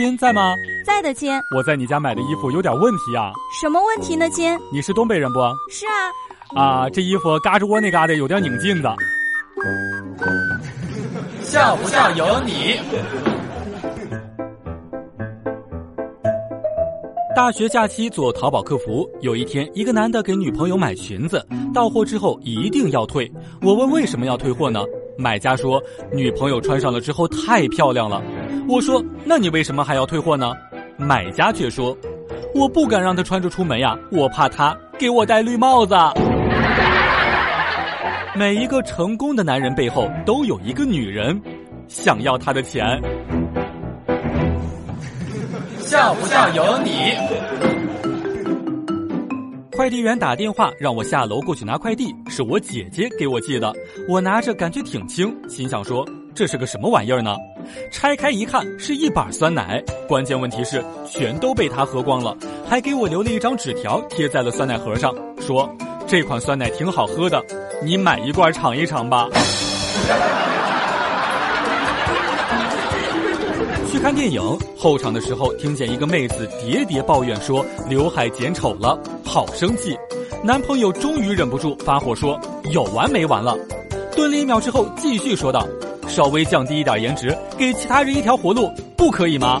亲在吗？在的，亲。我在你家买的衣服有点问题啊。什么问题呢，亲？你是东北人不？是啊。啊，这衣服嘎吱窝那嘎的有点拧劲子。笑不笑由你。大学假期做淘宝客服，有一天，一个男的给女朋友买裙子，到货之后一定要退。我问为什么要退货呢？买家说女朋友穿上了之后太漂亮了。我说那你为什么还要退货呢？买家却说我不敢让她穿着出门呀，我怕她给我戴绿帽子。每一个成功的男人背后都有一个女人，想要他的钱。笑不笑由你。快递员打电话让我下楼过去拿快递，是我姐姐给我寄的。我拿着感觉挺轻，心想说这是个什么玩意儿呢？拆开一看是一板酸奶，关键问题是全都被他喝光了，还给我留了一张纸条贴在了酸奶盒上，说这款酸奶挺好喝的，你买一罐尝一尝吧。看电影后场的时候，听见一个妹子喋喋抱怨说刘海剪丑了，好生气。男朋友终于忍不住发火说：“有完没完了？”顿了一秒之后，继续说道：“稍微降低一点颜值，给其他人一条活路，不可以吗？”